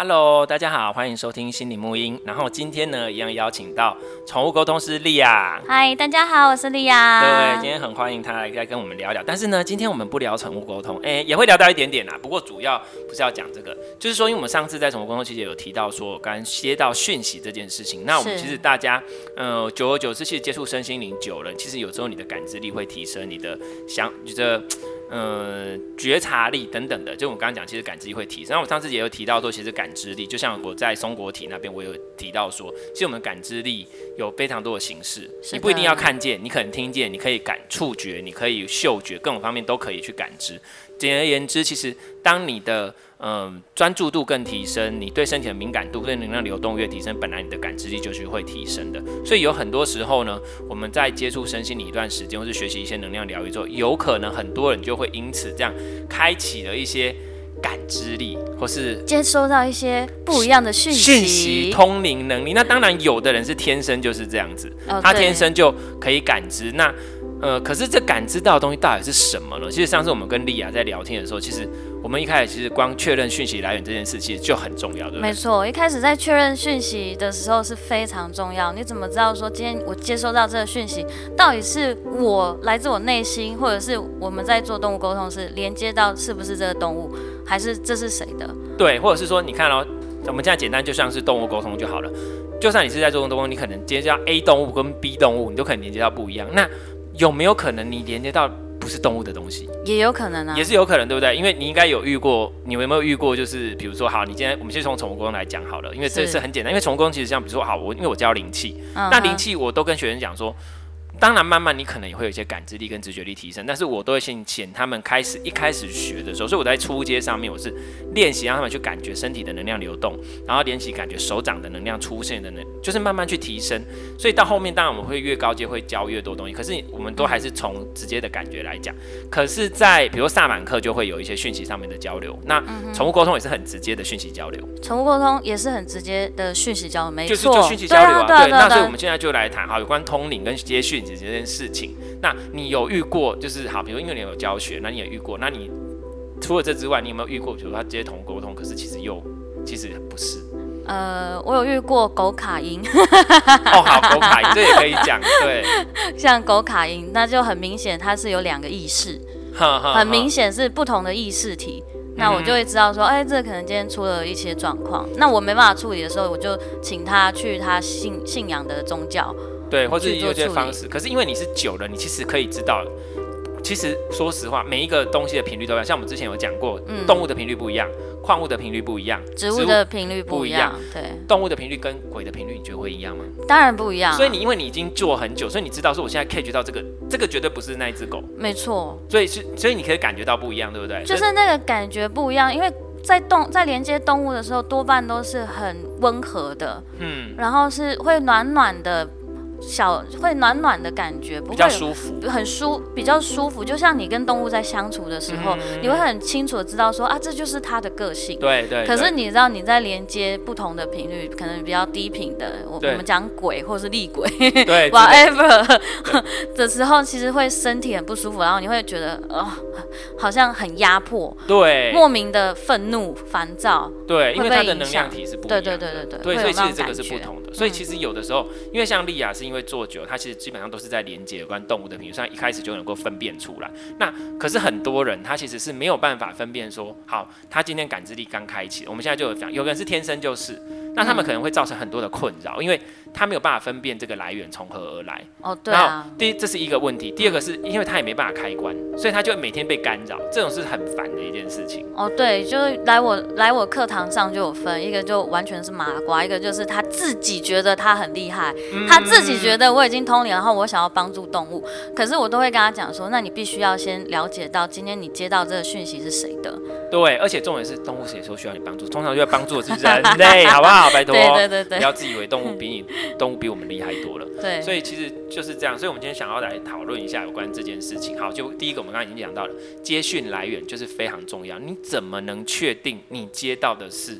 Hello，大家好，欢迎收听心理沐音。然后今天呢，一样邀请到宠物沟通师莉亚。嗨，大家好，我是莉亚。对，今天很欢迎她来跟我们聊聊。但是呢，今天我们不聊宠物沟通，哎，也会聊到一点点啦。不过主要不是要讲这个，就是说，因为我们上次在宠物沟通其实有提到说，刚刚接到讯息这件事情。那我们其实大家，呃，久而久之，其实接触身心灵久了，其实有时候你的感知力会提升，你的想觉得。呃，觉察力等等的，就我们刚刚讲，其实感知力会提升。那我上次也有提到说，其实感知力就像我在松果体那边，我有提到说，其实我们感知力有非常多的形式，你不一定要看见，你可能听见，你可以感触觉，你可以嗅觉，各种方面都可以去感知。简而言之，其实当你的嗯，专注度更提升，你对身体的敏感度、对能量流动越提升，本来你的感知力就是会提升的。所以有很多时候呢，我们在接触身心灵一段时间，或是学习一些能量疗愈之后，有可能很多人就会因此这样开启了一些感知力，或是接收到一些不一样的讯息、讯息、通灵能力。那当然，有的人是天生就是这样子，哦、他天生就可以感知。那呃，可是这感知到的东西到底是什么呢？其实上次我们跟莉亚在聊天的时候，其实我们一开始其实光确认讯息来源这件事其实就很重要，对不对？没错，一开始在确认讯息的时候是非常重要。你怎么知道说今天我接收到这个讯息，到底是我来自我内心，或者是我们在做动物沟通是连接到是不是这个动物，还是这是谁的？对，或者是说你看哦，我们现在简单就像是动物沟通就好了。就算你是在做动物沟通，你可能接到 A 动物跟 B 动物，你都可能连接到不一样。那有没有可能你连接到不是动物的东西？也有可能啊，也是有可能，对不对？因为你应该有遇过，你有没有遇过？就是比如说，好，你今天我们先从宠物沟通来讲好了，因为这是很简单。因为宠物沟通其实像比如说，好，我因为我教灵气，那灵气我都跟学生讲说。当然，慢慢你可能也会有一些感知力跟直觉力提升，但是我都会先请他们开始一开始学的时候，所以我在初阶上面我是练习让他们去感觉身体的能量流动，然后练习感觉手掌的能量出现的能，就是慢慢去提升。所以到后面当然我们会越高阶会教越多东西，可是我们都还是从直接的感觉来讲。可是，在比如萨满课就会有一些讯息上面的交流，那宠物沟通也是很直接的讯息交流。宠物沟通也是很直接的讯息交流，没错，就是就讯息交流啊。对，那所以我们现在就来谈哈，有关通灵跟接讯。这件事情，那你有遇过？就是好，比如因为你有教学，那你也遇过。那你除了这之外，你有没有遇过？比如说他接同沟通，可是其实又其实不是。呃，我有遇过狗卡音。哦，好，狗卡音这也可以讲。对，像狗卡音，那就很明显它是有两个意识，很明显是不同的意识体。那我就会知道说，哎，这可能今天出了一些状况。那我没办法处理的时候，我就请他去他信信仰的宗教。对，或者有些方式，可是因为你是久了，你其实可以知道。其实说实话，每一个东西的频率都一样。像我们之前有讲过，嗯、动物的频率不一样，矿物的频率不一样，植物的频率不一样。对，动物的频率跟鬼的频率，你觉得会一样吗？当然不一样。所以你因为你已经做很久，所以你知道说我现在 catch 到这个，这个绝对不是那一只狗。没错。所以是，所以你可以感觉到不一样，对不对？就是那个感觉不一样，因为在动在连接动物的时候，多半都是很温和的，嗯，然后是会暖暖的。小会暖暖的感觉，不会比较舒服，很舒比较舒服，就像你跟动物在相处的时候，嗯、你会很清楚的知道说啊，这就是它的个性。对对。可是你知道你在连接不同的频率，可能比较低频的，我我们讲鬼或是厉鬼，对，whatever 的时候，其实会身体很不舒服，然后你会觉得哦，好像很压迫，对，莫名的愤怒、烦躁，对，因为它的能量体是不一样的，对对对对对，对，所以其实这个是不同的。所以其实有的时候，因为像莉亚是因为做久，它其实基本上都是在连接有关动物的频率上，一开始就能够分辨出来。那可是很多人他其实是没有办法分辨说，好，他今天感知力刚开启，我们现在就有讲，有个人是天生就是，那他们可能会造成很多的困扰，因为他没有办法分辨这个来源从何而来。哦，对啊。然后第一，这是一个问题，第二个是因为他也没办法开关，所以他就每天被干扰，这种是很烦的一件事情。哦，对，就是来我来我课堂上就有分，一个就完全是麻瓜，一个就是他自己觉得他很厉害，嗯、他自己己觉得我已经通灵，然后我想要帮助动物，可是我都会跟他讲说，那你必须要先了解到今天你接到这个讯息是谁的。对，而且重点是动物谁说需要你帮助，通常就要帮助的是人类，好不好？拜托，对对对对，不要自以为动物比你 动物比我们厉害多了。对，所以其实就是这样。所以我们今天想要来讨论一下有关这件事情。好，就第一个我们刚刚已经讲到了，接讯来源就是非常重要。你怎么能确定你接到的是？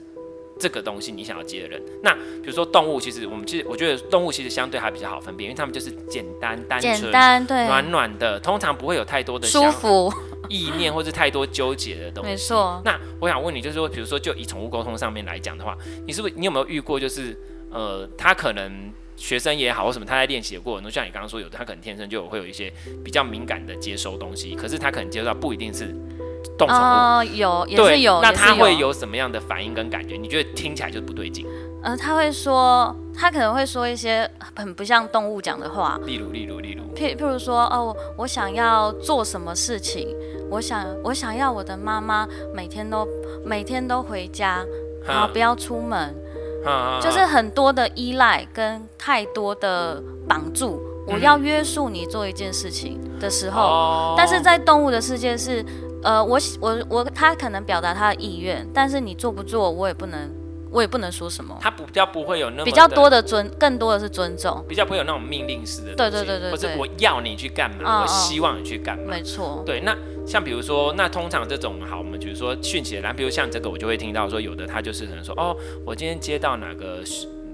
这个东西你想要接的人，那比如说动物，其实我们其实我觉得动物其实相对还比较好分辨，因为他们就是简单单纯、简单对暖暖的，通常不会有太多的舒服意念或是太多纠结的东西。没错。那我想问你，就是说，比如说就以宠物沟通上面来讲的话，你是不是你有没有遇过，就是呃，他可能学生也好或什么，他在练习的过程中，像你刚刚说有的，他可能天生就会有一些比较敏感的接收东西，可是他可能接收到不一定是。动宠物、呃、有也是有，那他会有。什么样的反应跟感觉？你觉得听起来就不对劲？呃，他会说，他可能会说一些很不像动物讲的话，例如，例如，例如，譬譬如说，哦，我想要做什么事情，我想，我想要我的妈妈每天都每天都回家，然后不要出门，就是很多的依赖跟太多的绑住，我要约束你做一件事情的时候，嗯、但是在动物的世界是。呃，我我我，他可能表达他的意愿，但是你做不做，我也不能，我也不能说什么。他比较不会有那么比较多的尊，更多的是尊重，比较不会有那种命令式的。对对对对，或者我要你去干嘛，我希望你去干嘛。没错。对，那像比如说，那通常这种好，我们比如说讯息的来，比如像这个，我就会听到说，有的他就是可能说，哦，我今天接到哪个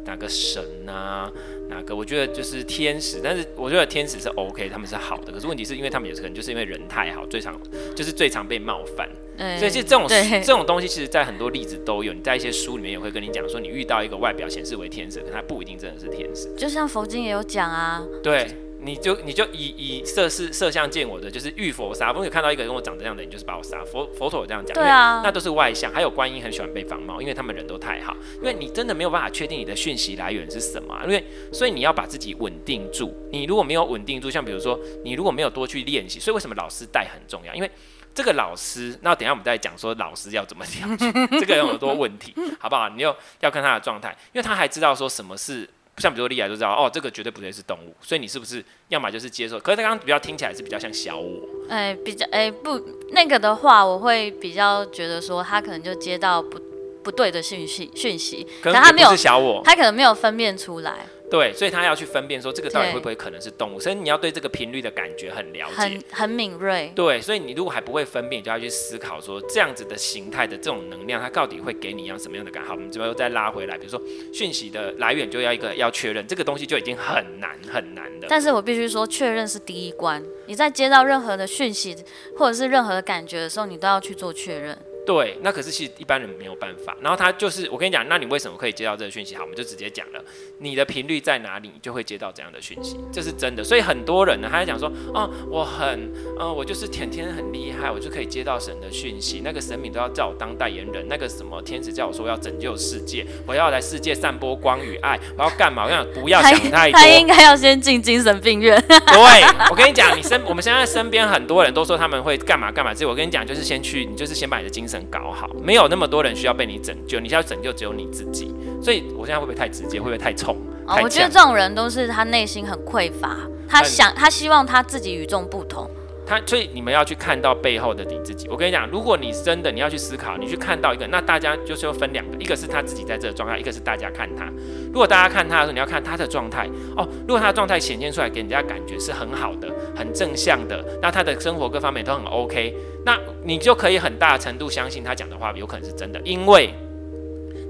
哪个神啊。哪个？我觉得就是天使，但是我觉得天使是 OK，他们是好的。可是问题是因为他们有可能就是因为人太好，最常就是最常被冒犯。嗯、所以其实这种 这种东西，其实在很多例子都有。你在一些书里面也会跟你讲说，你遇到一个外表显示为天使，可他不一定真的是天使。就像佛经也有讲啊。对。你就你就以以色是色相见我的，就是遇佛杀。如果你看到一个人跟我长这样的，你就是把我杀。佛佛陀有这样讲，对啊，那都是外向。还有观音很喜欢被仿冒，因为他们人都太好。因为你真的没有办法确定你的讯息来源是什么，因为所以你要把自己稳定住。你如果没有稳定住，像比如说你如果没有多去练习，所以为什么老师带很重要？因为这个老师，那等一下我们再讲说老师要怎么讲，这个有很多问题，好不好？你又要看他的状态，因为他还知道说什么是。像比如说莉亚就知道哦，这个绝对不对是动物，所以你是不是要么就是接受？可是他刚刚比较听起来是比较像小我，哎、欸，比较哎、欸、不那个的话，我会比较觉得说他可能就接到不不对的讯息讯息，可能他没有小我，他可能没有分辨出来。对，所以他要去分辨说这个到底会不会可能是动物，所以你要对这个频率的感觉很了解，很很敏锐。对，所以你如果还不会分辨，你就要去思考说这样子的形态的这种能量，它到底会给你一样什么样的感？好，我们这边又再拉回来，比如说讯息的来源就要一个要确认，这个东西就已经很难很难的。但是我必须说，确认是第一关。你在接到任何的讯息或者是任何的感觉的时候，你都要去做确认。对，那可是其实一般人没有办法。然后他就是，我跟你讲，那你为什么可以接到这个讯息？好，我们就直接讲了，你的频率在哪里，你就会接到这样的讯息，这是真的。所以很多人呢，他在讲说，哦，我很，呃，我就是天天很厉害，我就可以接到神的讯息，那个神明都要叫我当代言人，那个什么天使叫我说要拯救世界，我要来世界散播光与爱，我要干嘛？我想不要想太多。他应该要先进精神病院。对，我跟你讲，你身我们现在身边很多人都说他们会干嘛干嘛，所以我跟你讲，就是先去，你就是先把你的精神搞好，没有那么多人需要被你拯救，你需要拯救只有你自己。所以我现在会不会太直接？会不会太冲？哦，我觉得这种人都是他内心很匮乏，他想他希望他自己与众不同。他所以你们要去看到背后的你自己。我跟你讲，如果你真的你要去思考，你去看到一个，那大家就是要分两个，一个是他自己在这个状态，一个是大家看他。如果大家看他的时候，你要看他的状态哦。如果他的状态显现出来给人家感觉是很好的、很正向的，那他的生活各方面都很 OK，那你就可以很大程度相信他讲的话有可能是真的，因为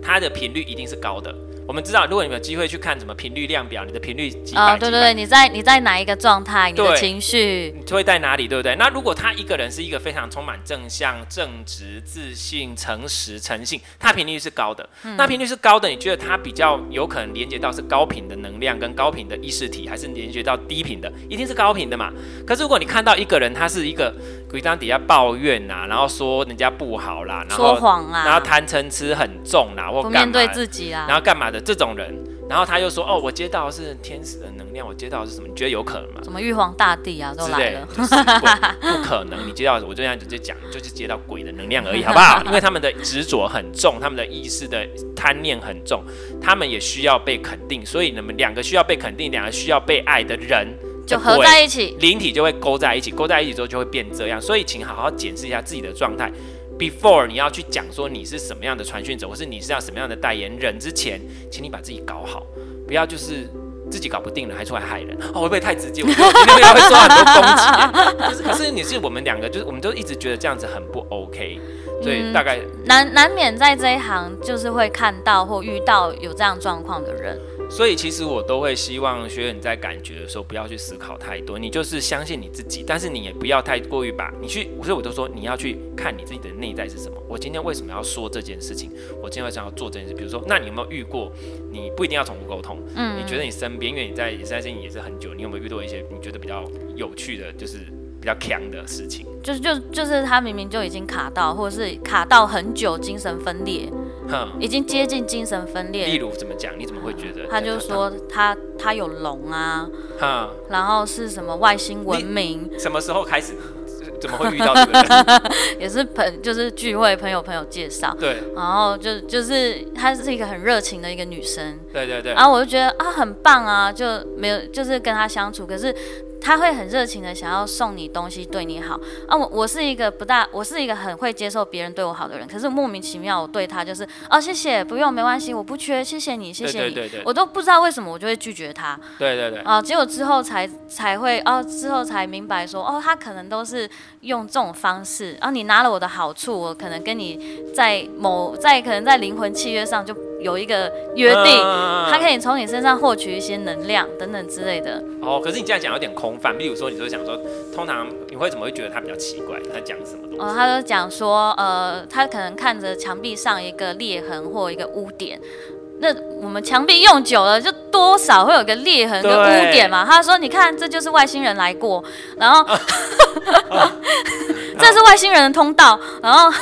他的频率一定是高的。我们知道，如果你们有机会去看什么频率量表，你的频率几百，哦，对对对，你在你在哪一个状态，你的情绪你会在哪里，对不对？那如果他一个人是一个非常充满正向、正直、自信、诚实、诚信，他频率是高的。嗯、那频率是高的，你觉得他比较有可能连接到是高频的能量跟高频的意识体，还是连接到低频的？一定是高频的嘛。可是如果你看到一个人，他是一个鬼当底下抱怨呐、啊，然后说人家不好啦，然后说谎啊，然后贪嗔痴很重啦，或不面对自己啊，然后干嘛的？这种人，然后他又说：“哦，我接到的是天使的能量，我接到的是什么？你觉得有可能吗？什么玉皇大帝啊，都来了，就是、不可能。你接到，我就这样直接讲，就是接到鬼的能量而已，好不好？因为他们的执着很重，他们的意识的贪念很重，他们也需要被肯定，所以你们两个需要被肯定，两个需要被爱的人就合在一起，灵体就会勾在一起，勾在一起之后就会变这样。所以，请好好检视一下自己的状态。” Before 你要去讲说你是什么样的传讯者，或是你是要什么样的代言人之前，请你把自己搞好，不要就是自己搞不定了还出来害人。哦，会不会太直接？我今天会说很多攻击。就是，可是你是我们两个，就是我们都一直觉得这样子很不 OK，所以大概、嗯、难难免在这一行就是会看到或遇到有这样状况的人。所以其实我都会希望学员在感觉的时候不要去思考太多，你就是相信你自己，但是你也不要太过于把你去，所以我都说你要去看你自己的内在是什么。我今天为什么要说这件事情？我今天为什么要做这件事？比如说，那你有没有遇过？你不一定要宠物沟通，嗯，你觉得你身边，因为你在也是在这里也是很久，你有没有遇到一些你觉得比较有趣的，就是比较强的事情？就是就就是他明明就已经卡到，或者是卡到很久，精神分裂。哼，已经接近精神分裂。例如怎么讲？你怎么会觉得？他就说他他有龙啊，哈，然后是什么外星文明？什么时候开始？怎么会遇到这个人？也是朋，就是聚会朋友朋友介绍。对，然后就就是她是一个很热情的一个女生。对对对。然后我就觉得啊，很棒啊，就没有就是跟她相处，可是。他会很热情的想要送你东西，对你好啊。我我是一个不大，我是一个很会接受别人对我好的人。可是莫名其妙，我对他就是哦，谢谢，不用，没关系，我不缺，谢谢你，谢谢你。对对对对，我都不知道为什么我就会拒绝他。对对对。啊，结果之后才才会哦，之后才明白说哦，他可能都是用这种方式。然后，啊，你拿了我的好处，我可能跟你在某在可能在灵魂契约上就。有一个约定，他可以从你身上获取一些能量等等之类的。哦，可是你这样讲有点空泛。比如说，你就想说，通常你会怎么会觉得他比较奇怪？他讲什么东西？哦，他就讲说，呃，他可能看着墙壁上一个裂痕或一个污点。那我们墙壁用久了，就多少会有个裂痕跟污点嘛。他说，你看，这就是外星人来过，然后。啊啊这是外星人的通道，然后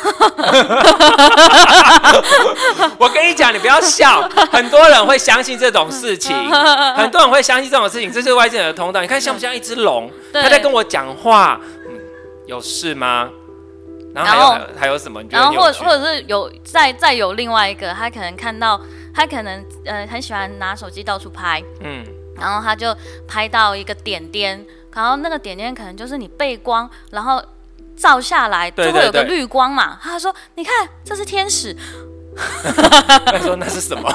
我跟你讲，你不要笑，很多人会相信这种事情，很多人会相信这种事情，这是外星人的通道。你看像不像一只龙？他在跟我讲话，嗯，有事吗？然后还有还有，什么？然后或或者是有再再有另外一个，他可能看到他可能呃很喜欢拿手机到处拍，嗯，然后他就拍到一个点点，然后那个点点可能就是你背光，然后。照下来就会有个绿光嘛，他说：“你看，这是天使。”他说：“那是什么？”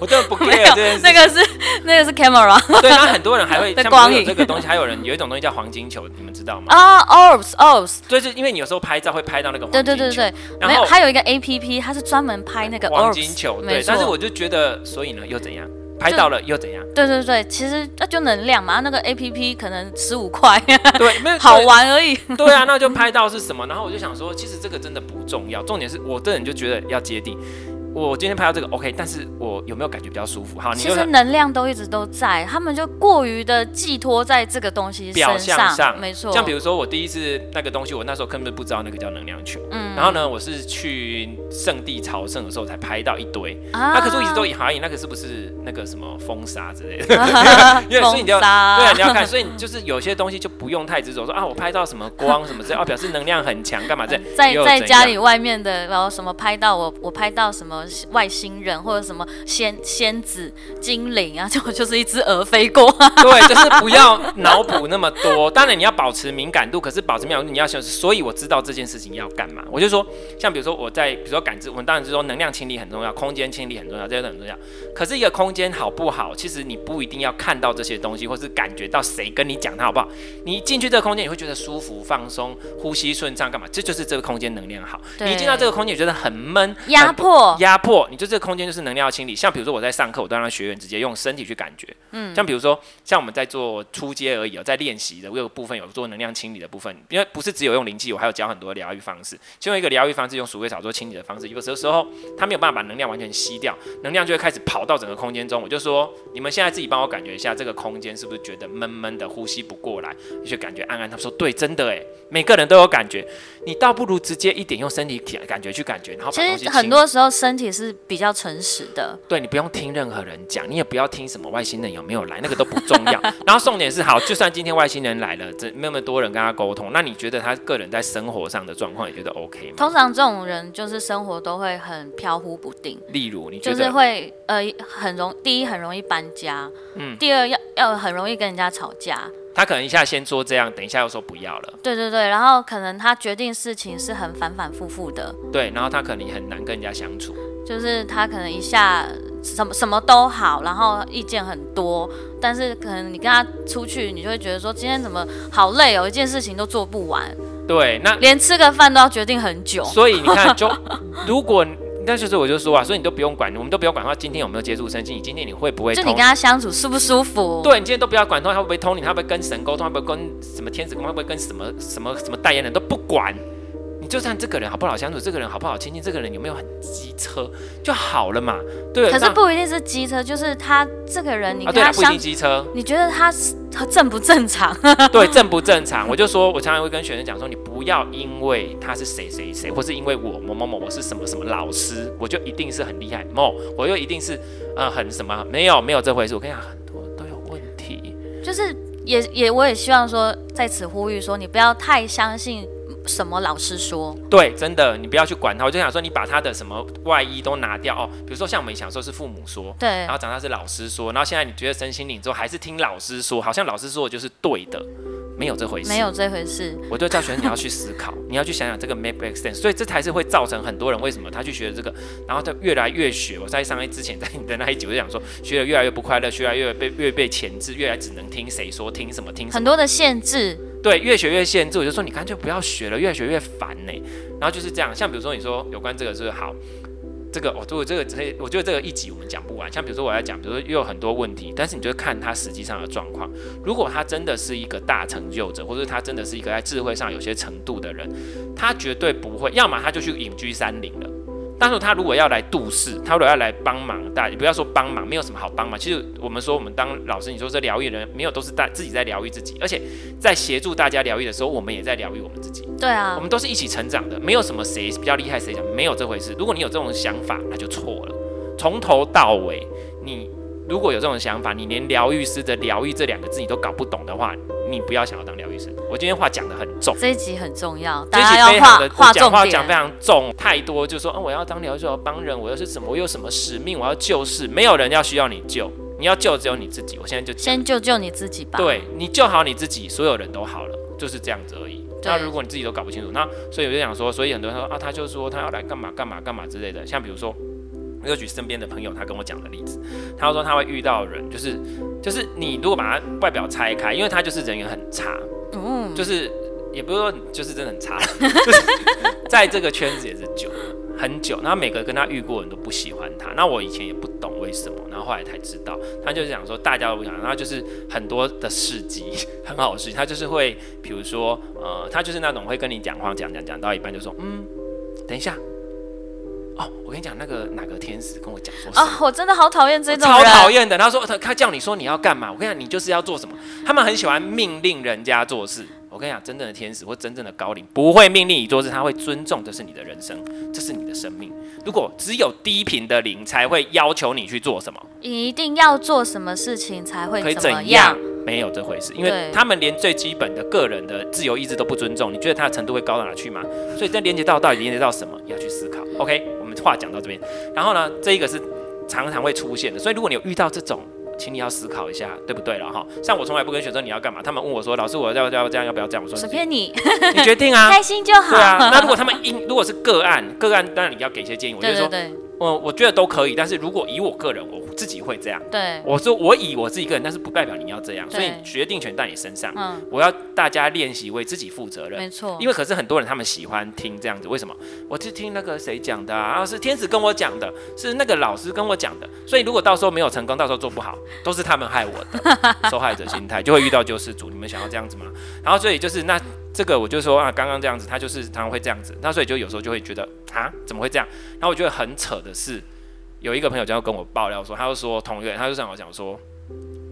我真的不 care 这件事。那个是那个是 camera。对，那很多人还会 像光影这个东西，还有人有一种东西叫黄金球，你们知道吗？啊、oh,，orbs，orbs。对，是因为你有时候拍照会拍到那个黄金球。对对对对。然后还有一个 APP，它是专门拍那个黄金球。对，但是我就觉得，所以呢，又怎样？拍到了又怎样？对对对，其实那就能量嘛，那个 A P P 可能十五块，对，没有好玩而已。对啊，那就拍到是什么？然后我就想说，其实这个真的不重要，重点是我这人就觉得要接地。我今天拍到这个 OK，但是我有没有感觉比较舒服？好，其实能量都一直都在，他们就过于的寄托在这个东西表象上，没错。像比如说我第一次那个东西，我那时候根本不知道那个叫能量球，嗯，然后呢，我是去圣地朝圣的时候才拍到一堆，啊，那可是我一直都以怀疑那个是不是那个什么风沙之类的，因为所以你要对啊，你要看，所以就是有些东西就不用太执着，说啊，我拍到什么光什么之类，哦，表示能量很强，干嘛这？在在家里外面的，然后什么拍到我我拍到什么。外星人或者什么仙仙子精灵啊，就就是一只蛾飞过。对，就是不要脑补那么多。当然你要保持敏感度，可是保持敏感度你要想，所以我知道这件事情要干嘛。我就说，像比如说我在，比如说感知，我们当然是说能量清理很重要，空间清理很重要，这些都很重要。可是一个空间好不好，其实你不一定要看到这些东西，或是感觉到谁跟你讲它好不好。你进去这个空间，你会觉得舒服、放松、呼吸顺畅，干嘛？这就是这个空间能量好。你一进到这个空间，你觉得很闷、压迫、压迫。你就这个空间就是能量要清理，像比如说我在上课，我都让学员直接用身体去感觉，嗯，像比如说像我们在做初阶而已哦，在练习的这个部分有做能量清理的部分，因为不是只有用灵气，我还有教很多疗愈方式，其中一个疗愈方式用鼠尾草做清理的方式，有的时候他没有办法把能量完全吸掉，能量就会开始跑到整个空间中，我就说你们现在自己帮我感觉一下这个空间是不是觉得闷闷的，呼吸不过来，你就感觉暗暗。他说对，真的哎，每个人都有感觉，你倒不如直接一点用身体感觉去感觉，然后。其实很多时候身体是比较诚实的。对，你不用听任何人讲，你也不要听什么外星人有没有来，那个都不重要。然后重点是，好，就算今天外星人来了，这那么多人跟他沟通，那你觉得他个人在生活上的状况，也觉得 OK 吗？通常这种人就是生活都会很飘忽不定。例如，你觉得就是会呃很容第一很容易搬家，嗯，第二要要很容易跟人家吵架。他可能一下先说这样，等一下又说不要了。对对对，然后可能他决定事情是很反反复复的。对，然后他可能很难跟人家相处。就是他可能一下什么什么都好，然后意见很多，但是可能你跟他出去，你就会觉得说今天怎么好累哦，一件事情都做不完。对，那连吃个饭都要决定很久。所以你看，就如果。那就是我就说啊，所以你都不用管，我们都不用管他今天有没有接触身心，你今天你会不会？就你跟他相处舒不舒服？对，你今天都不要管他会不会通灵，他会不会跟神沟通，他会不会跟什么天使沟通，会不会跟什么什么什么代言人都不管。你就算这个人好不好相处，这个人好不好亲近，这个人有没有很机车就好了嘛？对。可是不一定是机车，就是他这个人，你跟他相处，机车，你觉得他是他正不正常？对，正不正常？我就说，我常常会跟学生讲说，你不要因为他是谁谁谁，或是因为我某某某我是什么什么老师，我就一定是很厉害，某我又一定是呃很什么？没有没有这回事。我跟你讲，很多都有问题。就是也也我也希望说在此呼吁说，你不要太相信。什么老师说？对，真的，你不要去管他。我就想说，你把他的什么外衣都拿掉哦。比如说，像我们小时候是父母说，对，然后长大是老师说，然后现在你觉得身心灵之后还是听老师说，好像老师说的就是对的，没有这回事，没有这回事。我就叫学生你要去思考，你要去想想这个 make sense。所以这才是会造成很多人为什么他去学这个，然后他越来越学。我在上一之前在你的那一集我就讲说，学的越来越不快乐，学来越被越被钳制，越来只能听谁说，听什么听什么，很多的限制。对，越学越限制，我就说你干脆不要学了，越学越烦呢。然后就是这样，像比如说你说有关这个是好，这个我做、哦、这个这个，我觉得这个一集我们讲不完。像比如说我要讲，比如说又有很多问题，但是你就看他实际上的状况。如果他真的是一个大成就者，或者他真的是一个在智慧上有些程度的人，他绝对不会，要么他就去隐居山林了。但是他如果要来度世，他如果要来帮忙，大家不要说帮忙，没有什么好帮忙。其实我们说，我们当老师，你说这疗愈人，没有都是大自己在疗愈自己，而且在协助大家疗愈的时候，我们也在疗愈我们自己。对啊，我们都是一起成长的，没有什么谁比较厉害谁讲，没有这回事。如果你有这种想法，那就错了。从头到尾，你如果有这种想法，你连疗愈师的疗愈这两个字你都搞不懂的话，你不要想要当疗愈师。我今天话讲的很重，这一集很重要，这一集非常的，我讲话讲非常重，太多就说，嗯，我要当疗愈师，我要帮人，我又是什么？我有什么使命？我要救世，没有人要需要你救，你要救只有你自己。我现在就先救救你自己吧。对，你救好你自己，所有人都好了，就是这样子而已。那如果你自己都搞不清楚，那所以我就想说，所以很多人说啊，他就说他要来干嘛干嘛干嘛之类的。像比如说，我就举身边的朋友他跟我讲的例子，他说他会遇到人，就是就是你如果把他外表拆开，因为他就是人缘很差，嗯，就是。也不是说就是真的很差，就是在这个圈子也是久很久，那每个跟他遇过的人都不喜欢他。那我以前也不懂为什么，然后后来才知道，他就是讲说大家都不想，然后就是很多的事迹 很好的事情，他就是会，比如说呃，他就是那种会跟你讲话讲讲讲到一半就说嗯，等一下。哦，我跟你讲，那个哪个天使跟我讲说啊、哦，我真的好讨厌这种超讨厌的。他说他他叫你说你要干嘛，我跟你讲，你就是要做什么。他们很喜欢命令人家做事。我跟你讲，真正的天使或真正的高灵不会命令你做事，他会尊重这是你的人生，这是你的生命。如果只有低频的灵才会要求你去做什么，你一定要做什么事情才会怎么样？没有这回事，因为他们连最基本的个人的自由意志都不尊重，你觉得他的程度会高到哪去吗？所以这连接到到底连接到什么，要去思考。OK，我们话讲到这边，然后呢，这一个是常常会出现的，所以如果你有遇到这种。请你要思考一下，对不对了哈？像我从来不跟学生你要干嘛，他们问我说：“老师，我要要这样，要不要这样？”我说：“随便你，你决定啊，开心就好。”对啊，那如果他们因如果是个案，个案当然你要给一些建议。我就说，我我觉得都可以，但是如果以我个人，我自己会这样。对，我说我以我自己个人，但是不代表你要这样，所以决定权在你身上。嗯，我要大家练习为自己负责任。没错，因为可是很多人他们喜欢听这样子，为什么？我就听那个谁讲的啊，是天使跟我讲的，是那个老师跟我讲的。所以如果到时候没有成功，到时候做不好，都是他们害我的，受害者心态就会遇到救世主。你们想要这样子吗？然后所以就是那这个我就说啊，刚刚这样子，他就是常常会这样子。那所以就有时候就会觉得啊，怎么会这样？然后我觉得很扯的是。有一个朋友就要跟我爆料说，他就说同学，他就跟我讲说，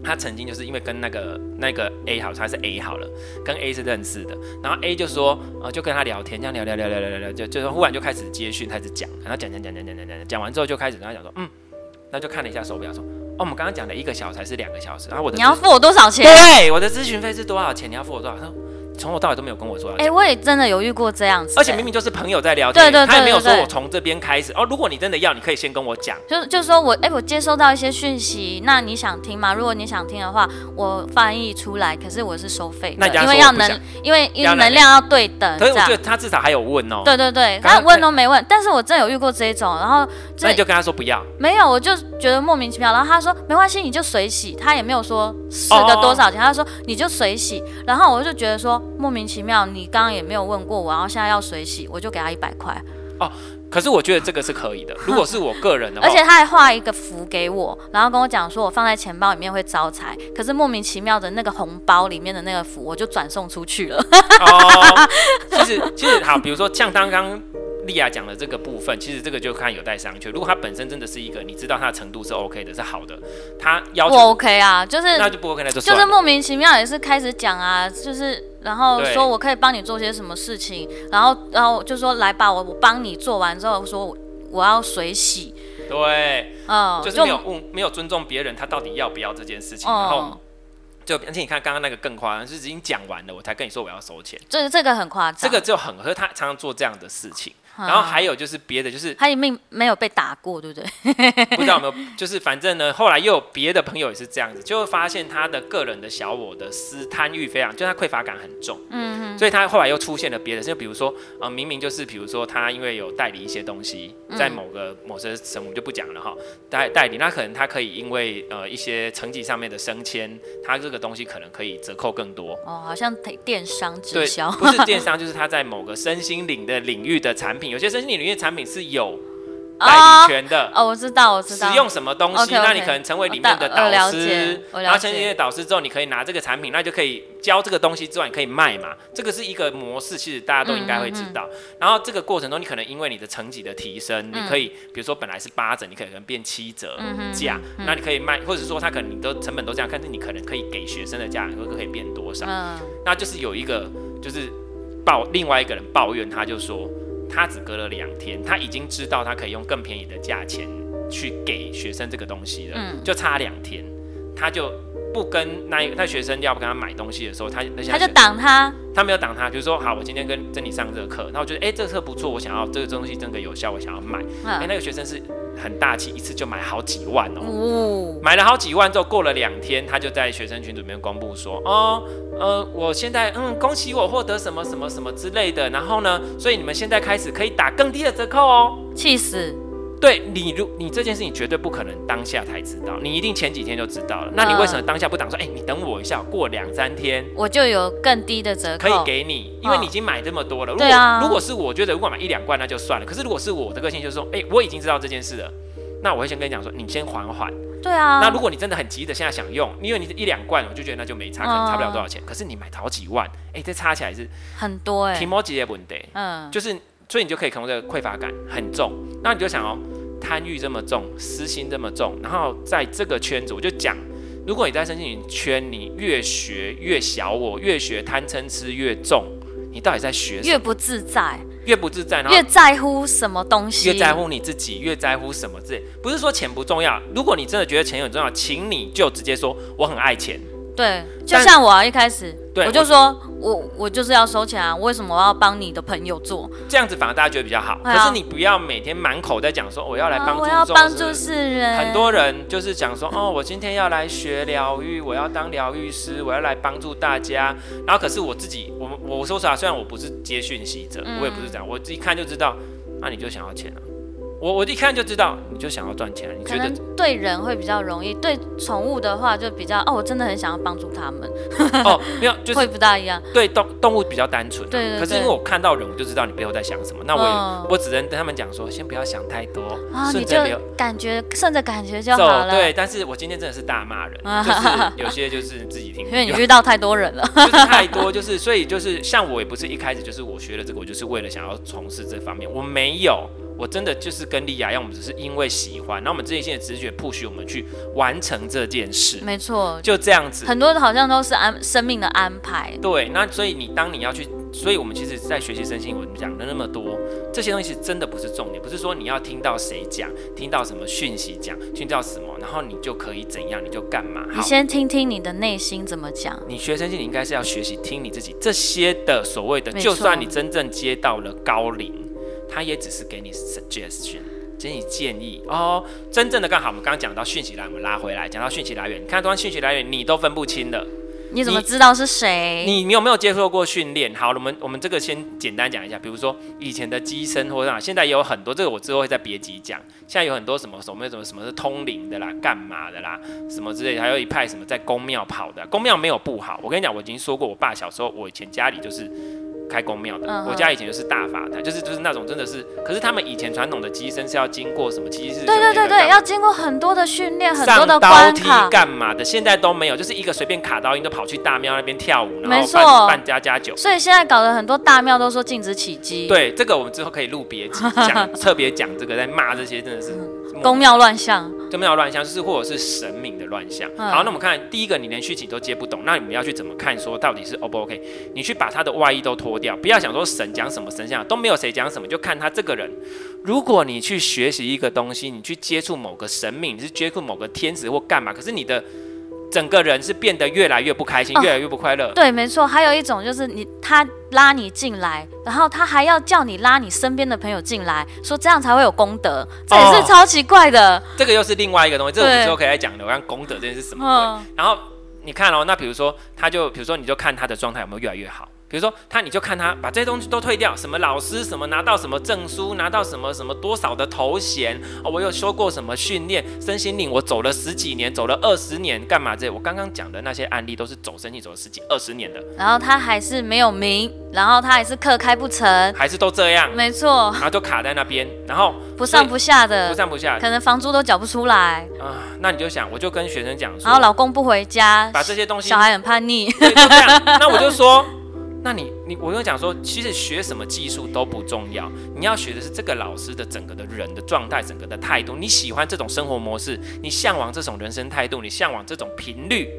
他曾经就是因为跟那个那个 A 好，他是 A 好了，跟 A 是认识的，然后 A 就说，呃，就跟他聊天，这样聊聊聊聊聊聊就，就是忽然就开始接讯，开始讲，然后讲讲讲讲讲讲讲，讲完之后就开始跟他讲说，嗯，那就看了一下手表说，哦，我们刚刚讲的一个小时还是两个小时，然后我的你要付我多少钱？对，我的咨询费是多少钱？你要付我多少？他说。从头到尾都没有跟我说。哎，我也真的有遇过这样子，而且明明就是朋友在聊天对对，他也没有说我从这边开始。哦，如果你真的要，你可以先跟我讲。就就说我，哎，我接收到一些讯息，那你想听吗？如果你想听的话，我翻译出来，可是我是收费的，因为要能，因为因为能量要对等。可是我觉得他至少还有问哦。对对对，他问都没问，但是我真的有遇过这一种，然后那你就跟他说不要。没有，我就觉得莫名其妙。然后他说没关系，你就随洗，他也没有说是个多少钱，他说你就随洗。然后我就觉得说莫名其妙。你刚刚也没有问过我，然后现在要水洗，我就给他一百块。哦，可是我觉得这个是可以的。如果是我个人的话，而且他还画一个符给我，然后跟我讲说我放在钱包里面会招财。可是莫名其妙的那个红包里面的那个符，我就转送出去了。哦，其实其实好，比如说像刚刚。莉亚讲的这个部分，其实这个就看有待商榷。如果他本身真的是一个，你知道他的程度是 OK 的，是好的，他要求不 OK 啊，就是那就不 OK，那就就是莫名其妙也是开始讲啊，就是然后说我可以帮你做些什么事情，然后然后就说来吧，我我帮你做完之后说我，我要水洗，对，嗯，就是没有问没有尊重别人，他到底要不要这件事情，嗯、然后。就而且你看刚刚那个更夸张，是已经讲完了，我才跟你说我要收钱。这这个很夸张，这个就很，可是他常常做这样的事情。然后还有就是别的，就是他也没没有被打过，对不对？不知道有没有，就是反正呢，后来又有别的朋友也是这样子，就会发现他的个人的小我的私贪欲非常，就他匮乏感很重。嗯哼。所以他后来又出现了别的，就比如说，呃，明明就是比如说他因为有代理一些东西，在某个某些什么就不讲了哈，代代理，那可能他可以因为呃一些层级上面的升迁，他这个东西可能可以折扣更多。哦，好像电商直销。不是电商，就是他在某个身心领的领域的产品。有些身心领域的产品是有代理权的哦，我知道，我知道。使用什么东西，那你可能成为里面的导师，然后成为导师之后，你可以拿这个产品，那就可以教这个东西之外，你可以卖嘛。这个是一个模式，其实大家都应该会知道。然后这个过程中，你可能因为你的成绩的提升，你可以比如说本来是八折，你可能变七折价，那你可以卖，或者说他可能你都成本都这样，但是你可能可以给学生的价格可以变多少？那就是有一个就是抱另外一个人抱怨，他就说。他只隔了两天，他已经知道他可以用更便宜的价钱去给学生这个东西了，嗯、就差两天，他就不跟那那学生要不跟他买东西的时候，他那些他就挡他，他没有挡他，比如说好，我今天跟珍妮上这个课，然后我觉得哎、欸、这个课不错，我想要这个东西真的有效，我想要买，哎、嗯。欸、那个学生是。很大气，一次就买好几万哦，哦。买了好几万之后，过了两天，他就在学生群组里面公布说，哦，呃，我现在嗯，恭喜我获得什么什么什么之类的，然后呢，所以你们现在开始可以打更低的折扣哦，气死。对你，如你这件事情绝对不可能当下才知道，你一定前几天就知道了。那你为什么当下不挡？说，哎、欸，你等我一下，过两三天我就有更低的折扣可以给你，因为你已经买这么多了。如果、啊、如果是我觉得，如果买一两罐那就算了。可是如果是我的个性，就是说，哎、欸，我已经知道这件事了，那我会先跟你讲说，你先缓缓。对啊。那如果你真的很急的现在想用，因为你一两罐，我就觉得那就没差，可能差不了多少钱。嗯、可是你买好几万，哎、欸，这差起来是很多哎、欸。提莫吉的问得，嗯，就是所以你就可以看到这个匮乏感很重，那你就想哦。贪欲这么重，私心这么重，然后在这个圈子，我就讲，如果你在身心灵圈，你越学越小我，越学贪嗔痴越重，你到底在学什么？越不自在，越不自在，然后越在乎什么东西？越在乎你自己，越在乎什么之类？不是说钱不重要，如果你真的觉得钱很重要，请你就直接说我很爱钱。对，就像我、啊、一开始，对我就说我我，就是要收钱啊，为什么我要帮你的朋友做？这样子反而大家觉得比较好。啊、可是你不要每天满口在讲说我要来帮助、啊，我要帮助世人。很多人就是讲说哦，我今天要来学疗愈，我要当疗愈师，我要来帮助大家。然后可是我自己，我我说实话，虽然我不是接讯息者，嗯、我也不是这样，我自己看就知道，那你就想要钱啊。我我一看就知道，你就想要赚钱。你觉得对人会比较容易，对宠物的话就比较哦，我真的很想要帮助他们。哦，没有，就是会不大一样。对动动物比较单纯、啊，对，对对。可是因为我看到人，我就知道你背后在想什么。那我我只能跟他们讲说，先不要想太多，顺着、哦、流，感觉顺着感觉就好了。对，但是我今天真的是大骂人，就是有些就是自己听。因为你遇到太多人了，就是 太多，就是所以就是像我也不是一开始就是我学了这个，我就是为了想要从事这方面，我没有。我真的就是跟莉亚一样，我们只是因为喜欢，然后我们自己性的直觉 push 我们去完成这件事。没错，就这样子。很多好像都是安生命的安排。对，那所以你当你要去，所以我们其实，在学习身心，我们讲了那么多，这些东西真的不是重点，不是说你要听到谁讲，听到什么讯息讲，听到什么，然后你就可以怎样，你就干嘛。你先听听你的内心怎么讲。你学生心，你应该是要学习听你自己这些的所谓的，就算你真正接到了高灵，他也只是给你 suggestion，给你建议哦。真正的刚好，我们刚刚讲到讯息来，我们拉回来讲到讯息来源，你看，这段讯息来源你都分不清的。你怎么知道是谁？你你有没有接受过训练？好，我们我们这个先简单讲一下，比如说以前的机身或者，现在也有很多，这个我之后会在别集讲。现在有很多什么什么什么什么是通灵的啦，干嘛的啦，什么之类的，还有一派什么在宫庙跑的，宫庙没有不好。我跟你讲，我已经说过，我爸小时候，我以前家里就是。开公庙的，嗯、我家以前就是大法台，就是就是那种真的是，可是他们以前传统的乩身是要经过什么？其实是对对对对，要经过很多的训练，很多的关卡干嘛的？现在都没有，就是一个随便卡刀音都跑去大庙那边跳舞，然后办办家家酒。所以现在搞得很多大庙都说禁止起乩。对，这个我们之后可以录别集讲，特别讲这个，在骂这些真的是。宫庙乱象，宫庙乱象就是或者是神明的乱象。嗯、好，那我们看第一个，你连续情都接不懂，那你们要去怎么看？说到底是 O 不 OK？你去把他的外衣都脱掉，不要想说神讲什么神像都没有谁讲什么，就看他这个人。如果你去学习一个东西，你去接触某个神明，你是接触某个天使或干嘛？可是你的。整个人是变得越来越不开心，哦、越来越不快乐。对，没错。还有一种就是你他拉你进来，然后他还要叫你拉你身边的朋友进来，说这样才会有功德，这也是超奇怪的。哦、这个又是另外一个东西，这个我们之后可以来讲的。我看功德这件事是什么？哦、然后你看哦，那比如说他就，比如说你就看他的状态有没有越来越好。比如说他，你就看他把这些东西都退掉，什么老师，什么拿到什么证书，拿到什么什么多少的头衔，哦，我有修过什么训练，身心灵我走了十几年，走了二十年，干嘛这？我刚刚讲的那些案例都是走身体走了十几二十年的，然后他还是没有名，然后他还是课开不成，还是都这样，没错，然后就卡在那边，然后不上不下的，不上不下，可能房租都缴不出来啊。那你就想，我就跟学生讲说，然后老公不回家，把这些东西，小孩很叛逆，对，就这样。那我就说。那你你我跟你讲说，其实学什么技术都不重要，你要学的是这个老师的整个的人的状态，整个的态度。你喜欢这种生活模式，你向往这种人生态度，你向往这种频率，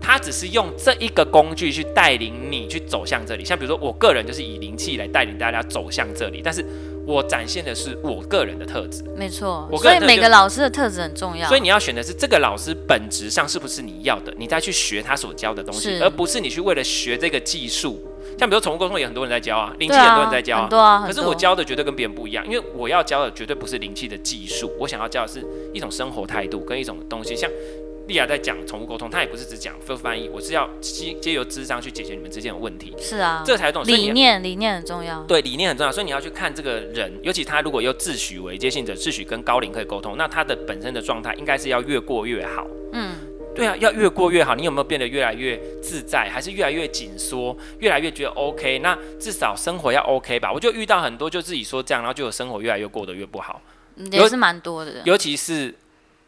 他只是用这一个工具去带领你去走向这里。像比如说，我个人就是以灵气来带领大家走向这里，但是我展现的是我个人的特质。没错，所以每个老师的特质很重要。所以你要选的是这个老师本质上是不是你要的，你再去学他所教的东西，而不是你去为了学这个技术。像比如宠物沟通也很多人在教啊，灵气很多人在教啊，啊啊可是我教的绝对跟别人不一样，因为我要教的绝对不是灵气的技术，我想要教的是一种生活态度跟一种东西。像莉亚在讲宠物沟通，她也不是只讲非翻译，我是要借借由智商去解决你们之间的问题。是啊，这才懂理念，理念很重要。对，理念很重要，所以你要去看这个人，尤其他如果又自诩为接信者，自诩跟高龄可以沟通，那他的本身的状态应该是要越过越好。嗯。对啊，要越过越好。你有没有变得越来越自在，还是越来越紧缩，越来越觉得 OK？那至少生活要 OK 吧？我就遇到很多就自己说这样，然后就有生活越来越过得越不好，也是蛮多的。尤，尤其是。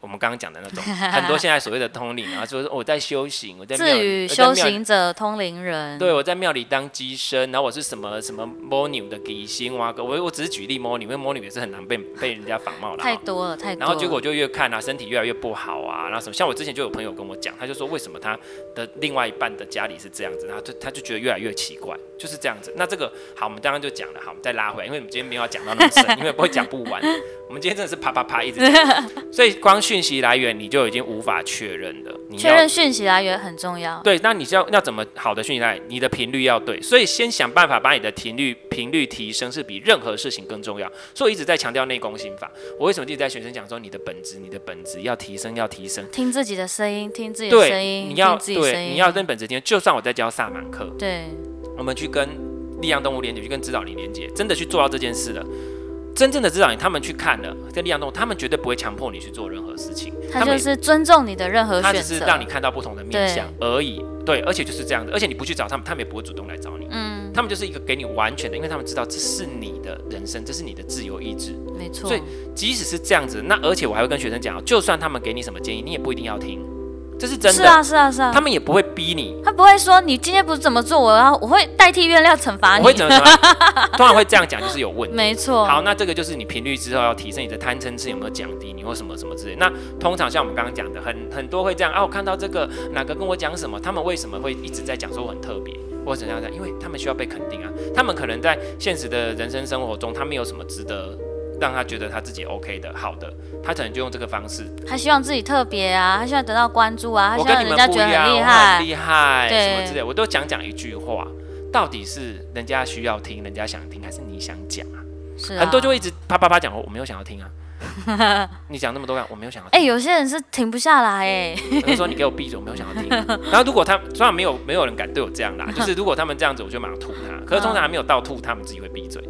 我们刚刚讲的那种，很多现在所谓的通灵啊，就是我在修行，我在庙里，修行者、通灵人。对，我在庙里当乩身，然后我是什么什么魔女的乩身哇哥，我我只是举例魔女，因为魔女也是很难被被人家仿冒的。太多了，太多了。然后结果就越看啊，身体越来越不好啊，然后什么，像我之前就有朋友跟我讲，他就说为什么他的另外一半的家里是这样子，然后就他就觉得越来越奇怪，就是这样子。那这个好，我们刚刚就讲了，好，我们再拉回来，因为我们今天没有要讲到那么深，因为不会讲不完。我们今天真的是啪啪啪一直讲，所以光讯息来源你就已经无法确认了。确认讯息来源很重要。对，那你要要怎么好的讯息来源？你的频率要对，所以先想办法把你的频率频率提升，是比任何事情更重要。所以我一直在强调内功心法。我为什么一直在学生讲说，你的本质，你的本质要提升，要提升。听自己的声音，听自己的声音，你要对，你要跟本质听。就算我在教萨满课，对，我们去跟力量动物连接，去跟指导灵连接，真的去做到这件事了。真正的指导员，他们去看了跟力量动物，他们绝对不会强迫你去做任何事情。他就是尊重你的任何选择，他只是让你看到不同的面向而已。对，而且就是这样子，而且你不去找他们，他们也不会主动来找你。嗯，他们就是一个给你完全的，因为他们知道这是你的人生，这是你的自由意志。没错。所以即使是这样子，那而且我还会跟学生讲，就算他们给你什么建议，你也不一定要听。这是真的。是啊，是啊，是啊。他们也不会逼你，他不会说你今天不是怎么做，我要我会代替月亮惩罚你。我会怎么罚？通常会这样讲，就是有问题。没错。好，那这个就是你频率之后要提升你的贪嗔痴有没有降低，你或什么什么之类。那通常像我们刚刚讲的，很很多会这样啊，我看到这个哪个跟我讲什么，他们为什么会一直在讲说我很特别，或者怎样怎样？因为他们需要被肯定啊。他们可能在现实的人生生活中，他们有什么值得。让他觉得他自己 OK 的，好的，他可能就用这个方式。他希望自己特别啊，他希望得到关注啊，他希望人家觉得很厉害，很厉害，什么之类，我都讲讲一句话，到底是人家需要听，人家想听，还是你想讲啊？是啊，很多就会一直啪啪啪讲，我 我没有想要听啊。你讲那么多，我没有想要听。哎、欸，有些人是停不下来哎。他说你给我闭嘴，我没有想要听。然后如果他虽然没有没有人敢对我这样啦，就是如果他们这样子，我就马上吐他。可是通常还没有到吐，他们自己会闭嘴。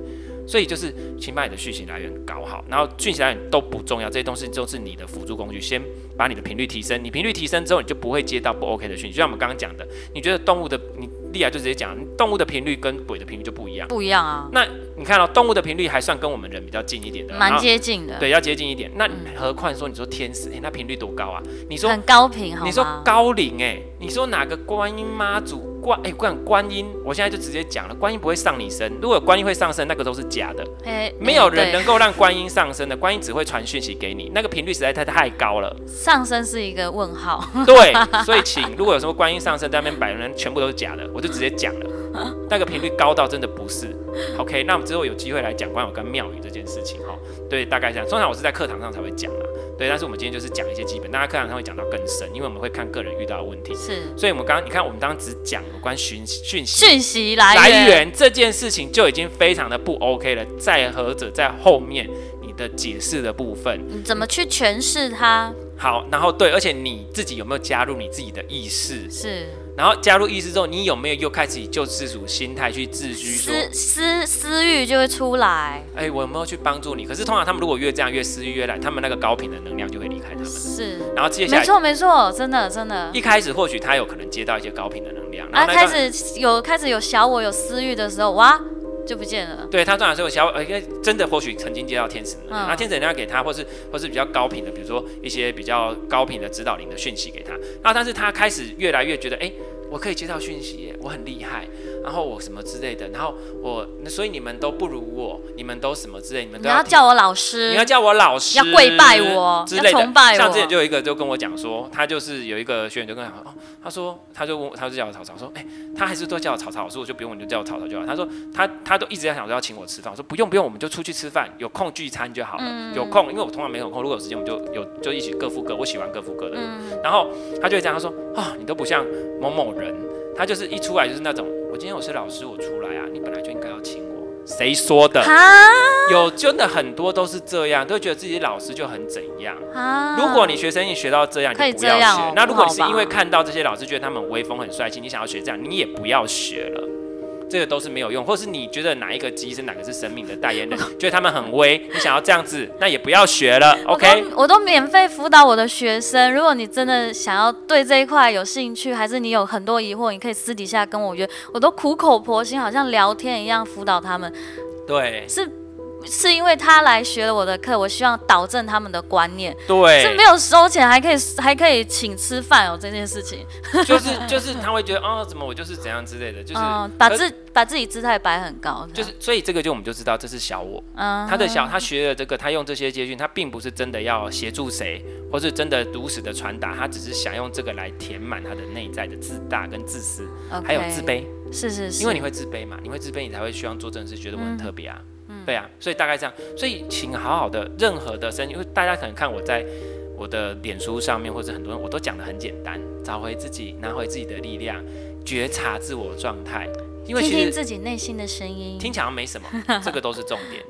所以就是，请把你的讯息来源搞好，然后讯息来源都不重要，这些东西都是你的辅助工具。先把你的频率提升，你频率提升之后，你就不会接到不 OK 的讯息。就像我们刚刚讲的，你觉得动物的，你莉亚就直接讲，动物的频率跟鬼的频率就不一样，不一样啊。那你看到、哦、动物的频率还算跟我们人比较近一点的，蛮接近的，对，要接近一点。那何况说你说天使，哎、欸，那频率多高啊？你说很高频，好吗？你说高龄，哎，你说哪个观音妈祖？观哎，观观音，我现在就直接讲了，观音不会上你身。如果观音会上身，那个都是假的。欸、没有人能够让观音上身的，观音只会传讯息给你，那个频率实在太太高了。上身是一个问号。对，所以请如果有什么观音上身在那边摆人，全部都是假的，我就直接讲了。那个频率高到真的不是。OK，那我们之后有机会来讲关于我跟庙宇这件事情哈。对，大概这样。通常我是在课堂上才会讲啦。对，但是我们今天就是讲一些基本，大家课堂上会讲到更深，因为我们会看个人遇到的问题。是，所以我们刚刚你看，我们刚刚只讲有关讯讯息讯息来源，来源这件事情就已经非常的不 OK 了。再何者在后面你的解释的部分，你怎么去诠释它？好，然后对，而且你自己有没有加入你自己的意识？是。然后加入意识之后，你有没有又开始以救世主心态去自居？私私私欲就会出来。哎，我有没有去帮助你？可是通常他们如果越这样越私欲越来，他们那个高频的能量就会离开他们。是。然后接下来，没错没错，真的真的。一开始或许他有可能接到一些高频的能量，然后开始有开始有小我有私欲的时候，哇。就不见了。对，他转的时候小，呃，因为真的或许曾经接到天使的，那、嗯、天使人家给他，或是或是比较高频的，比如说一些比较高频的指导灵的讯息给他。那但是他开始越来越觉得，哎、欸，我可以接到讯息耶，我很厉害，然后我什么之类的，然后我，所以你们都不如我，你们都什么之类，你们都要，你要叫我老师，你要叫我老师，要跪拜我之类的，崇拜我。像之前就有一个就跟我讲说，他就是有一个学员就跟他说，哦，他说他就问，他就叫我曹操说，哎、欸，他还是都叫我曹操，我说我就不用，你就叫我曹操就好。他说他他都一直在想说要请。我吃饭，我说不用不用，我们就出去吃饭，有空聚餐就好了。嗯、有空，因为我通常没有空，如果有时间，我们就有就一起各付各。我喜欢各付各的。嗯、然后他就会这样，他说啊、哦，你都不像某某人，他就是一出来就是那种，我今天我是老师，我出来啊，你本来就应该要请我。谁说的？有真的很多都是这样，都觉得自己老师就很怎样。哈如果你学生一学到这样，你就不要学。那如果你是因为看到这些老师觉得他们威风很帅气，你想要学这样，你也不要学了。这个都是没有用，或是你觉得哪一个鸡是哪个是神明的代言人，觉得他们很威，你想要这样子，那也不要学了。OK，我都，免费辅导我的学生，如果你真的想要对这一块有兴趣，还是你有很多疑惑，你可以私底下跟我约，我都苦口婆心，好像聊天一样辅导他们。对，是。是因为他来学了我的课，我希望导正他们的观念。对，是没有收钱，还可以还可以请吃饭哦，这件事情。就是 就是他会觉得哦，怎么我就是怎样之类的，就是、嗯、把自把自己姿态摆很高。就是所以这个就我们就知道这是小我，嗯，他的小他学了这个，他用这些接训，他并不是真的要协助谁，或是真的如实的传达，他只是想用这个来填满他的内在的自大跟自私.还有自卑。是是是，因为你会自卑嘛，你会自卑，你才会希望做这件事，觉得我很特别啊。嗯对啊，所以大概这样，所以请好好的，任何的声音，因为大家可能看我在我的脸书上面，或者很多人我都讲的很简单，找回自己，拿回自己的力量，觉察自我状态，因为听听自己内心的声音，听起来没什么，这个都是重点，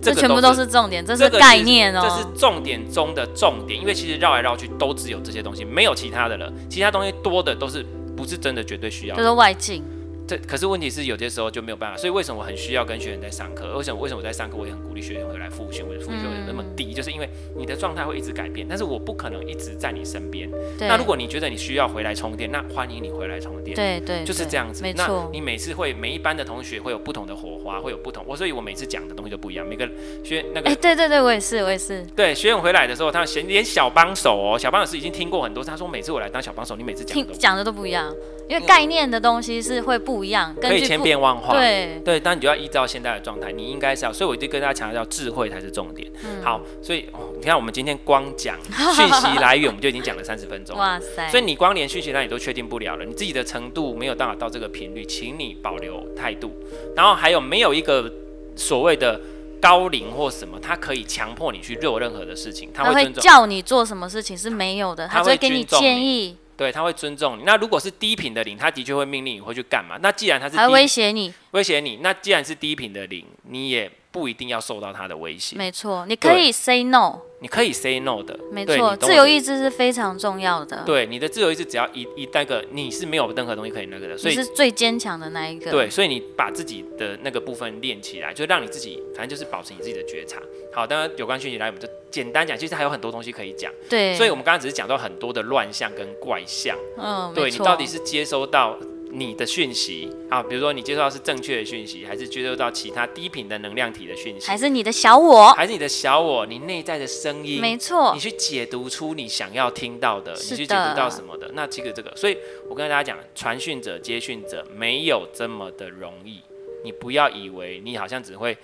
这全部都是重点，这是概念哦，这是重点中的重点，因为其实绕来绕去都只有这些东西，没有其他的了，其他东西多的都是不是真的绝对需要，就是外境。这可是问题是有些时候就没有办法，所以为什么我很需要跟学员在上课？为什么为什么我在上课我也很鼓励学员回来复训？我的复训有那么低，嗯、就是因为你的状态会一直改变，但是我不可能一直在你身边。那如果你觉得你需要回来充电，那欢迎你回来充电。对对，就是这样子。没错。那你每次会每一班的同学会有不同的火花，会有不同。我所以，我每次讲的东西都不一样。每个学那个，哎、欸，对对对，我也是，我也是。对，学员回来的时候，他嫌连小帮手哦，小帮手是已经听过很多次。他说每次我来当小帮手，你每次讲的讲的都不一样。因为概念的东西是会不一样，可以千变万化。对对，但你就要依照现在的状态，你应该是要。所以我就跟大家强调，智慧才是重点。嗯、好，所以、哦、你看，我们今天光讲讯息来源，我们就已经讲了三十分钟。哇塞！所以你光连讯息来源都确定不了了，你自己的程度没有办法到这个频率，请你保留态度。然后还有没有一个所谓的高龄或什么，他可以强迫你去做任何的事情？他会，叫你做什么事情是没有的，他，会给你建议。对，他会尊重你。那如果是低频的零，他的确会命令你会去干嘛？那既然他是还威胁你，威胁你，那既然是低频的零，你也不一定要受到他的威胁。没错，你可以 say no。你可以 say no 的，没错，自由意志是非常重要的。对，你的自由意志只要一一那个，你是没有任何东西可以那个的，所以你是最坚强的那一个。对，所以你把自己的那个部分练起来，就让你自己，反正就是保持你自己的觉察。好，当然有关讯息来，我们就简单讲，其实还有很多东西可以讲。对，所以我们刚刚只是讲到很多的乱象跟怪象。嗯，对，你到底是接收到。你的讯息啊，比如说你接收到是正确的讯息，还是接收到其他低频的能量体的讯息，还是你的小我，还是你的小我，你内在的声音，没错，你去解读出你想要听到的，你去解读到什么的，那这个这个，所以我跟大家讲，传讯者、接讯者没有这么的容易，你不要以为你好像只会。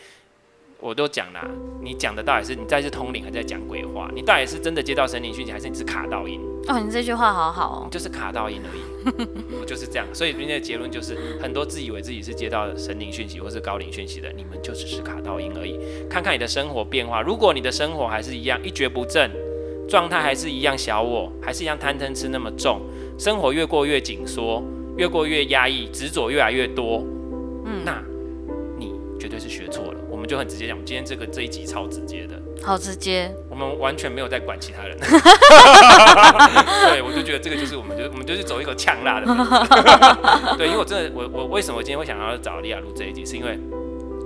我都讲啦，你讲的到底是你在是通灵，还是在讲鬼话？你到底是真的接到神灵讯息，还是你是卡到音？哦，你这句话好好哦，就是卡到音而已。我就是这样，所以今天的结论就是，很多自以为自己是接到神灵讯息或是高灵讯息的，你们就只是卡到音而已。看看你的生活变化，如果你的生活还是一样一蹶不振，状态还是一样小我，还是一样贪嗔痴那么重，生活越过越紧缩，越过越压抑，执着越来越多，嗯，那你绝对是学错了。就很直接讲，我们今天这个这一集超直接的，好直接，我们完全没有在管其他人。对，我就觉得这个就是，我们就我们就是走一个呛辣的。对，因为我真的，我我为什么今天会想要找利亚录这一集，是因为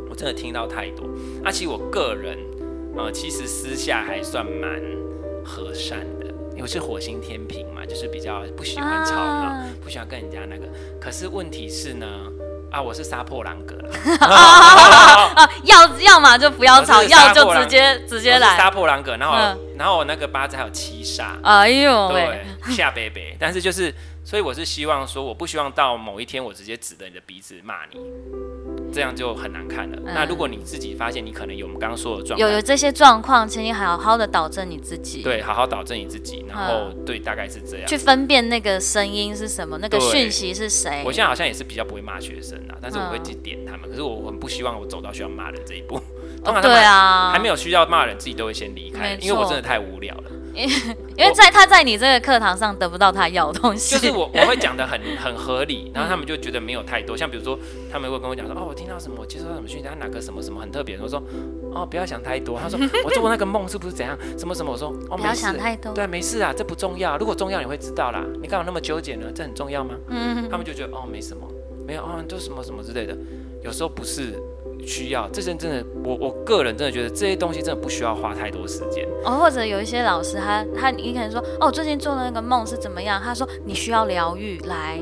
我真的听到太多。那其实我个人，呃，其实私下还算蛮和善的，因为是火星天平嘛，就是比较不喜欢吵闹，啊、不喜欢跟人家那个。可是问题是呢。啊，我是杀破狼格了，要要嘛就不要吵，要就直接直接来。杀破狼格，然后、嗯、然后我那个八字还有七杀，哎呦，对，下北北，但是就是，所以我是希望说，我不希望到某一天我直接指着你的鼻子骂你。这样就很难看了。嗯、那如果你自己发现你可能有我们刚刚说的状况，有有这些状况，请你好好的导正你自己。对，好好导正你自己，然后、嗯、对，大概是这样。去分辨那个声音是什么，那个讯息是谁。我现在好像也是比较不会骂学生啊，但是我会去点他们。嗯、可是我很不希望我走到需要骂人这一步。通常他们对啊，还没有需要骂人，自己都会先离开，因为我真的太无聊了。因 因为在他在你这个课堂上得不到他要的东西，就是我我会讲的很很合理，然后他们就觉得没有太多，像比如说他们会跟我讲说，哦，我听到什么，我接收到什么讯息，他哪个什么什么很特别，我说，哦，不要想太多，他说我做过那个梦是不是怎样，什么什么，我说哦，不要想太多，对，没事啊，这不重要，如果重要你会知道啦，你干嘛那么纠结呢？这很重要吗？嗯，他们就觉得哦，没什么，没有哦，都什么什么之类的，有时候不是。需要，这些真的，我我个人真的觉得这些东西真的不需要花太多时间哦。或者有一些老师他，他他你可能说，哦，最近做的那个梦是怎么样？他说你需要疗愈，来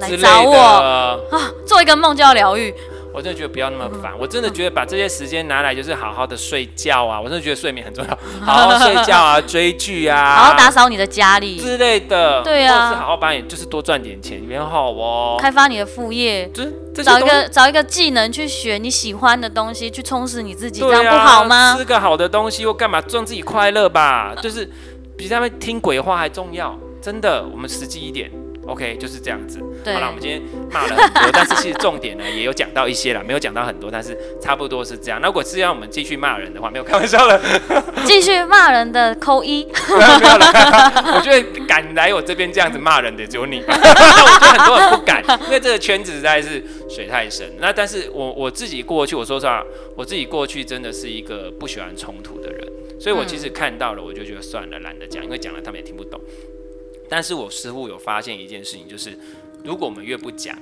来找我啊，做一个梦就要疗愈。我真的觉得不要那么烦，我真的觉得把这些时间拿来就是好好的睡觉啊，我真的觉得睡眠很重要，好好睡觉啊，追剧啊，好好打扫你的家里之类的，对啊，或是好好把你就是多赚点钱也好哦，开发你的副业，就是找一个找一个技能去学你喜欢的东西去充实你自己，这样不好吗？吃个好的东西或干嘛让自己快乐吧，就是比他们听鬼话还重要，真的，我们实际一点。OK，就是这样子。好了，我们今天骂了很多，但是其实重点呢也有讲到一些了，没有讲到很多，但是差不多是这样。那如果是要我们继续骂人的话，没有开玩笑了，继续骂人的扣一。没有了，我觉得敢来我这边这样子骂人的只有你，我觉得很多人不敢，因为这个圈子实在是水太深。那但是我我自己过去，我说实话，我自己过去真的是一个不喜欢冲突的人，所以我其实看到了，我就觉得算了，懒得讲，因为讲了他们也听不懂。但是我似乎有发现一件事情，就是如果我们越不讲，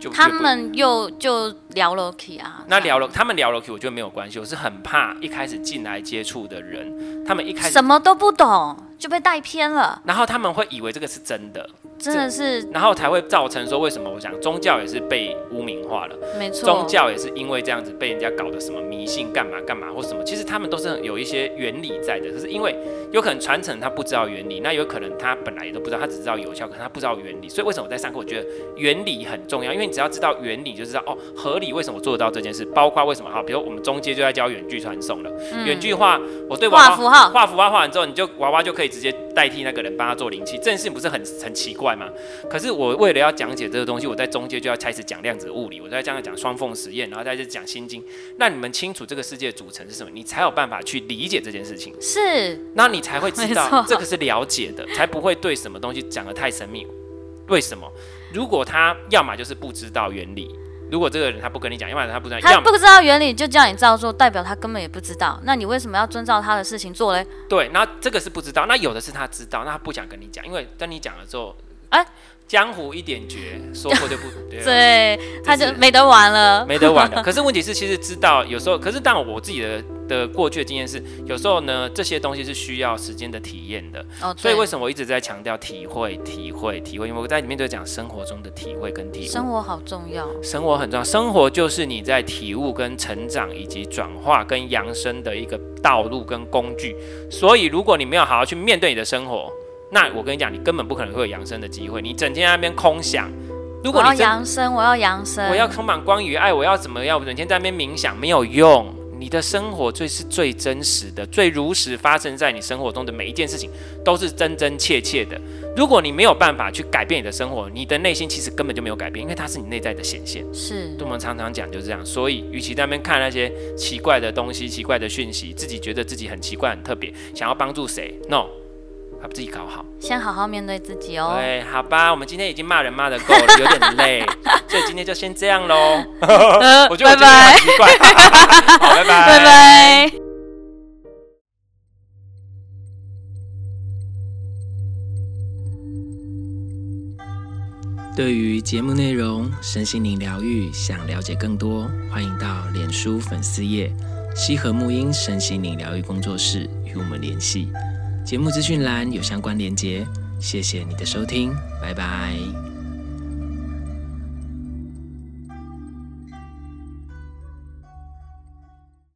就他们又就聊了 K 啊，那聊了他们聊了 K，我觉得没有关系，我是很怕一开始进来接触的人，他们一开始什么都不懂就被带偏了，然后他们会以为这个是真的。真的是，然后才会造成说，为什么我想宗教也是被污名化了？没错，宗教也是因为这样子被人家搞的什么迷信干嘛干嘛或什么，其实他们都是有一些原理在的。可是因为有可能传承他不知道原理，那有可能他本来也都不知道，他只知道有效，可是他不知道原理。所以为什么我在上课，我觉得原理很重要，因为你只要知道原理，就知道哦，合理为什么做得到这件事，包括为什么好，比如我们中间就在教远距传送了，远距画，我对娃娃画符号，画符号画完之后，你就娃娃就可以直接代替那个人帮他做灵气，这件事情不是很很奇怪吗？可是。我为了要讲解这个东西，我在中间就要开始讲量子物理，我在这样讲双缝实验，然后再去讲心经，让你们清楚这个世界的组成是什么，你才有办法去理解这件事情。是，那你才会知道这个是了解的，才不会对什么东西讲得太神秘。为什么？如果他要么就是不知道原理，如果这个人他不跟你讲，要么他不知道，他不知道原理就叫你照做，代表他根本也不知道。那你为什么要遵照他的事情做嘞？对，那这个是不知道，那有的是他知道，那他不想跟你讲，因为跟你讲了之后，哎、欸。江湖一点绝，说过就不 对，对，他就没得玩了，没得玩了。可是问题是，其实知道有时候，可是但我自己的的过去的经验是，有时候呢，这些东西是需要时间的体验的。哦，所以为什么我一直在强调体会、体会、体会？因为我在里面都讲生活中的体会跟体会。生活好重要，生活很重要，生活就是你在体悟跟成长以及转化跟扬升的一个道路跟工具。所以如果你没有好好去面对你的生活，那我跟你讲，你根本不可能会有扬升的机会。你整天在那边空想，如果你要扬升，我要扬升，我要充满光与爱，我要怎么样？我整天在那边冥想没有用。你的生活最是最真实的、最如实发生在你生活中的每一件事情，都是真真切切的。如果你没有办法去改变你的生活，你的内心其实根本就没有改变，因为它是你内在的显现。是，我们常常讲就是这样。所以，与其在那边看那些奇怪的东西、奇怪的讯息，自己觉得自己很奇怪、很特别，想要帮助谁？No。把自己搞好，先好好面对自己哦。对，好吧，我们今天已经骂人骂的够了，有点累，所以今天就先这样喽。我觉得我今天很奇怪。好，拜拜，拜拜。对于节目内容、身心灵疗愈，想了解更多，欢迎到脸书粉丝页西河沐音身心灵疗愈工作室与我们联系。节目资讯栏有相关连接，谢谢你的收听，拜拜。